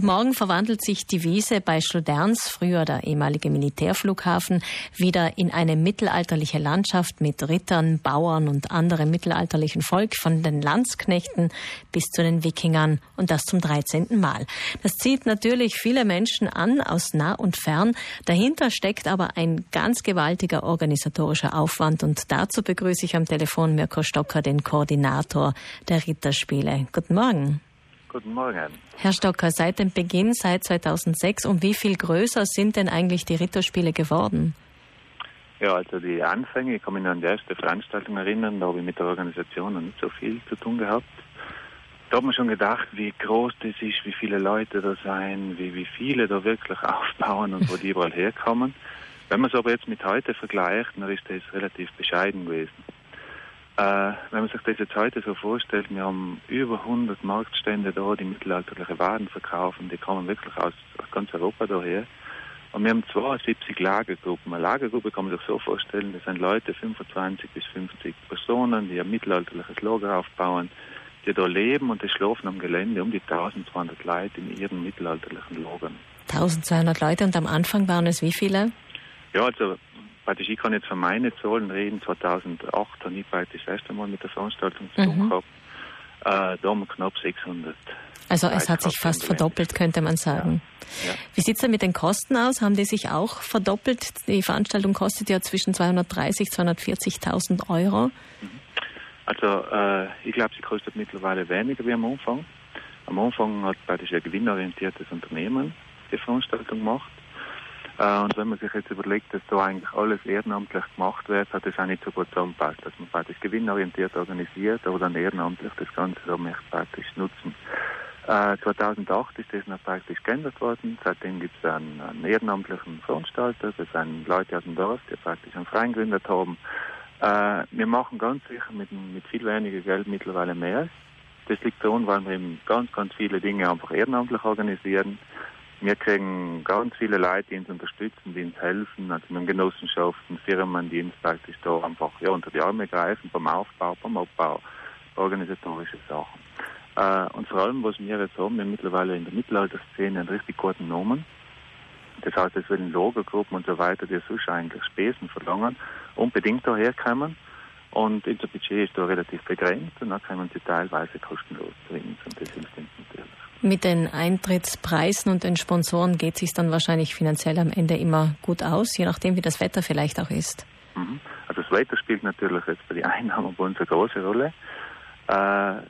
Morgen verwandelt sich die Wiese bei Schloderns, früher der ehemalige Militärflughafen, wieder in eine mittelalterliche Landschaft mit Rittern, Bauern und anderem mittelalterlichen Volk von den Landsknechten bis zu den Wikingern und das zum 13. Mal. Das zieht natürlich viele Menschen an aus nah und fern. Dahinter steckt aber ein ganz gewaltiger organisatorischer Aufwand und dazu begrüße ich am Telefon Mirko Stocker, den Koordinator der Ritterspiele. Guten Morgen. Guten Morgen. Herr Stocker, seit dem Beginn, seit 2006, um wie viel größer sind denn eigentlich die Ritterspiele geworden? Ja, also die Anfänge, ich kann mich an die erste Veranstaltung erinnern, da habe ich mit der Organisation noch nicht so viel zu tun gehabt. Da hat man schon gedacht, wie groß das ist, wie viele Leute da sein, wie, wie viele da wirklich aufbauen und wo die überall herkommen. Wenn man es aber jetzt mit heute vergleicht, dann ist das relativ bescheiden gewesen. Äh, wenn man sich das jetzt heute so vorstellt, wir haben über 100 Marktstände da, die mittelalterliche Waren verkaufen, die kommen wirklich aus, aus ganz Europa daher. Und wir haben 72 Lagergruppen. Eine Lagergruppe kann man sich so vorstellen, das sind Leute, 25 bis 50 Personen, die ein mittelalterliches Lager aufbauen, die da leben und die schlafen am Gelände um die 1200 Leute in ihren mittelalterlichen Lagern. 1200 Leute und am Anfang waren es wie viele? Ja, also praktisch, ich kann jetzt von meinen Zahlen reden. 2008 habe ich praktisch das erste Mal mit der Veranstaltung zu tun mhm. gehabt. Äh, da haben wir knapp 600. Also es hat sich fast verdoppelt, könnte man sagen. Ja. Ja. Wie sieht es denn mit den Kosten aus? Haben die sich auch verdoppelt? Die Veranstaltung kostet ja zwischen 230.000 und 240.000 Euro. Mhm. Also äh, ich glaube, sie kostet mittlerweile weniger wie am Anfang. Am Anfang hat praktisch ein gewinnorientiertes Unternehmen die Veranstaltung gemacht. Äh, und wenn man sich jetzt überlegt, dass da eigentlich alles ehrenamtlich gemacht wird, hat das auch nicht so gut zusammenpasst, dass man praktisch gewinnorientiert organisiert, aber dann ehrenamtlich das Ganze so möchte praktisch nutzen. Äh, 2008 ist das noch praktisch geändert worden. Seitdem gibt es einen, einen, ehrenamtlichen Veranstalter. Das sind Leute aus dem Dorf, die praktisch einen Verein gegründet haben. Äh, wir machen ganz sicher mit, mit viel weniger Geld mittlerweile mehr. Das liegt daran, weil wir eben ganz, ganz viele Dinge einfach ehrenamtlich organisieren. Wir kriegen ganz viele Leute, die uns unterstützen, die uns helfen, also mit Genossenschaften, Firmen, die uns praktisch da einfach ja, unter die Arme greifen beim Aufbau, beim Abbau, organisatorische Sachen. Äh, und vor allem, was wir jetzt haben, wir haben mittlerweile in der Mittelalterszene einen richtig guten Namen. Das heißt, es werden Lagergruppen und so weiter, die sonst eigentlich Spesen verlangen, unbedingt daherkommen. Und unser Budget ist da relativ begrenzt und dann können sie teilweise kostenlos bringen. Und das hilft uns natürlich. Mit den Eintrittspreisen und den Sponsoren geht es sich dann wahrscheinlich finanziell am Ende immer gut aus, je nachdem, wie das Wetter vielleicht auch ist. Mhm. Also das Wetter spielt natürlich jetzt bei den Einnahmen bei uns eine große Rolle. Äh,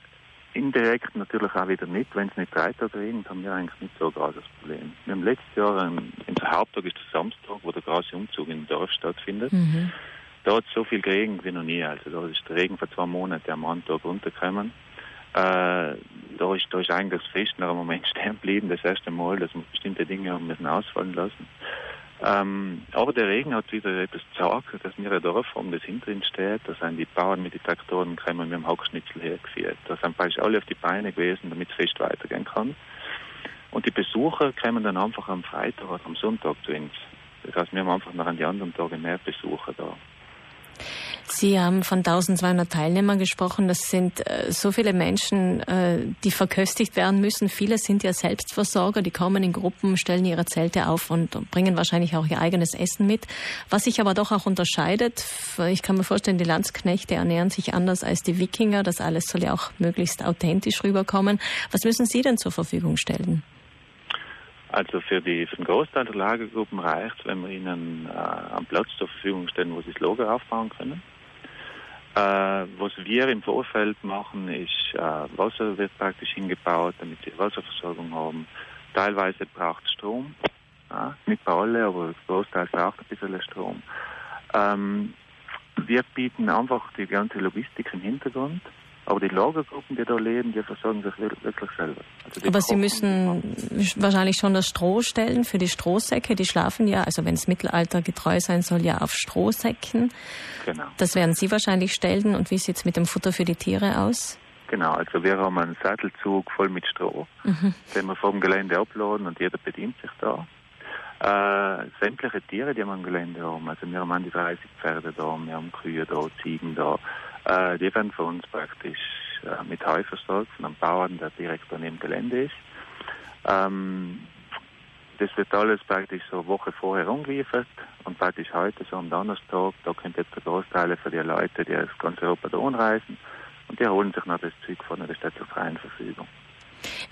indirekt natürlich auch wieder nicht. Wenn es nicht weiter regnet, haben wir eigentlich nicht so ein großes Problem. Wir haben letztes Jahr, ähm, unser Haupttag ist der Samstag, wo der große Umzug im Dorf stattfindet. Mhm. Da hat es so viel geregnet wie noch nie. Also da ist der Regen vor zwei Monaten am Montag runtergekommen. Äh, da ist, da ist eigentlich das Fest noch im Moment stehen geblieben, das erste Mal, dass wir bestimmte Dinge haben müssen ausfallen lassen. Ähm, aber der Regen hat wieder etwas gesagt, dass wir ein Dorf haben, das hinter uns steht. Da sind die Bauern mit den Traktoren gekommen, wir haben Hackschnitzel hergeführt. Da sind praktisch alle auf die Beine gewesen, damit das Fest weitergehen kann. Und die Besucher kommen dann einfach am Freitag oder am Sonntag zu uns. Das heißt, wir haben einfach noch an die anderen Tage mehr Besucher da. Sie haben von 1200 Teilnehmern gesprochen. Das sind äh, so viele Menschen, äh, die verköstigt werden müssen. Viele sind ja Selbstversorger, die kommen in Gruppen, stellen ihre Zelte auf und bringen wahrscheinlich auch ihr eigenes Essen mit. Was sich aber doch auch unterscheidet, ich kann mir vorstellen, die Landsknechte ernähren sich anders als die Wikinger. Das alles soll ja auch möglichst authentisch rüberkommen. Was müssen Sie denn zur Verfügung stellen? Also für, die, für den Großteil der Lagergruppen reicht wenn wir ihnen äh, einen Platz zur Verfügung stellen, wo sie das Lager aufbauen können. Äh, was wir im Vorfeld machen, ist, äh, Wasser wird praktisch hingebaut, damit sie Wasserversorgung haben. Teilweise braucht es Strom. Ja, nicht bei alle, aber Großteil braucht ein bisschen Strom. Ähm, wir bieten einfach die ganze Logistik im Hintergrund. Aber die Lagergruppen, die da leben, die versorgen sich wirklich selber. Also Aber Sie müssen wahrscheinlich schon das Stroh stellen für die Strohsäcke. Die schlafen ja, also wenn es Mittelalter getreu sein soll, ja auf Strohsäcken. Genau. Das werden Sie wahrscheinlich stellen. Und wie sieht es mit dem Futter für die Tiere aus? Genau, also wir haben einen Sattelzug voll mit Stroh, mhm. den wir vom Gelände abladen und jeder bedient sich da. Äh, sämtliche Tiere, die wir am Gelände haben, also wir haben an die 30 Pferde da, wir haben Kühe da, Ziegen da, äh, die werden von uns praktisch äh, mit Heu versorgt von einem Bauern, der direkt an dem Gelände ist. Ähm, das wird alles praktisch so eine Woche vorher umgeliefert und praktisch heute, so am Donnerstag, da kommt jetzt der Großteil für die Leute, die aus ganz Europa da anreisen und die holen sich noch das Zeug von der Stadt zur freien Verfügung.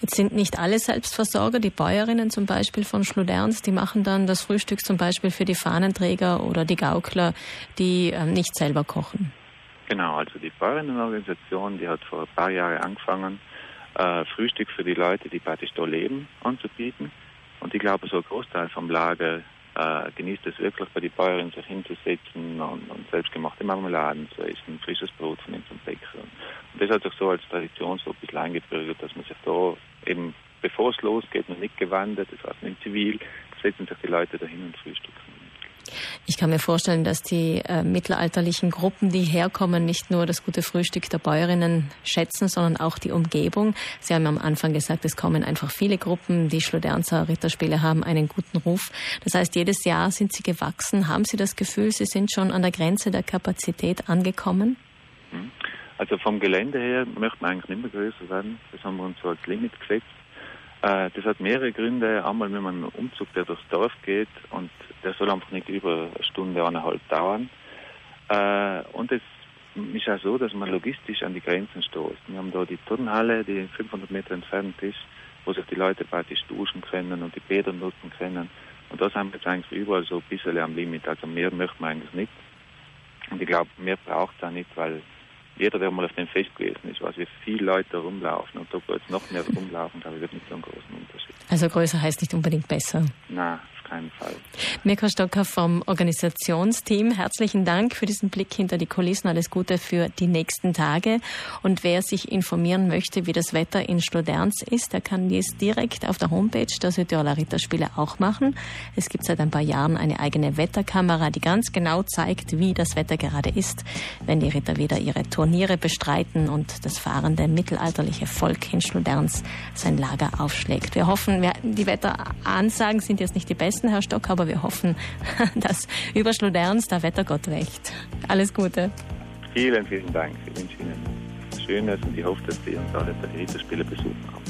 Jetzt sind nicht alle Selbstversorger, die Bäuerinnen zum Beispiel von Schluderns, die machen dann das Frühstück zum Beispiel für die Fahnenträger oder die Gaukler, die ähm, nicht selber kochen. Genau, also die Bäuerinnenorganisation, die hat vor ein paar Jahren angefangen, äh, Frühstück für die Leute, die praktisch da leben, anzubieten. Und ich glaube, so ein Großteil vom Lager äh, genießt es wirklich bei den Bäuerinnen, sich hinzusetzen und, und selbstgemachte Marmeladen zu essen, frisches Brot von ihnen zum Bäcker. Und das hat sich so als Tradition so ein bisschen eingebürgert, dass man sich da eben, bevor es losgeht, noch nicht gewandert, das heißt nicht zivil, setzen sich die Leute dahin und frühstücken. Ich kann mir vorstellen, dass die äh, mittelalterlichen Gruppen, die herkommen, nicht nur das gute Frühstück der Bäuerinnen schätzen, sondern auch die Umgebung. Sie haben am Anfang gesagt, es kommen einfach viele Gruppen. Die Schlodernser Ritterspiele haben einen guten Ruf. Das heißt, jedes Jahr sind sie gewachsen. Haben Sie das Gefühl, Sie sind schon an der Grenze der Kapazität angekommen? Also vom Gelände her möchte man eigentlich nicht mehr größer werden. Das haben wir uns so als Limit gesetzt. Äh, das hat mehrere Gründe. Einmal, wenn man einen Umzug, der durchs Dorf geht und der soll einfach nicht über eine Stunde, eineinhalb dauern. Äh, und es ist auch so, dass man logistisch an die Grenzen stoßt. Wir haben da die Turnhalle, die 500 Meter entfernt ist, wo sich die Leute praktisch duschen können und die Bäder nutzen können. Und das haben wir jetzt eigentlich überall so ein bisschen am Limit. Also mehr möchte man eigentlich nicht. Und ich glaube, mehr braucht es auch nicht, weil jeder, der mal auf dem Fest gewesen ist, weiß, wie viele Leute rumlaufen. Und da wird es noch mehr rumlaufen, glaube ich, wird nicht so einen großen Unterschied. Also größer heißt nicht unbedingt besser. Nein, keinen Fall. Mirko Stocker vom Organisationsteam, herzlichen Dank für diesen Blick hinter die Kulissen. Alles Gute für die nächsten Tage. Und wer sich informieren möchte, wie das Wetter in Schloderns ist, der kann dies direkt auf der Homepage der Südtiroler Ritterspiele auch machen. Es gibt seit ein paar Jahren eine eigene Wetterkamera, die ganz genau zeigt, wie das Wetter gerade ist, wenn die Ritter wieder ihre Turniere bestreiten und das fahrende mittelalterliche Volk in Schloderns sein Lager aufschlägt. Wir hoffen, die Wetteransagen sind jetzt nicht die besten meisten, Herr Stock, aber wir hoffen, dass über Schluderns der Wettergott recht. Alles Gute. Vielen, vielen Dank. Ich wünsche Ihnen Schönes und ich hoffe, dass Sie uns alle bei den Ritterspielen besuchen.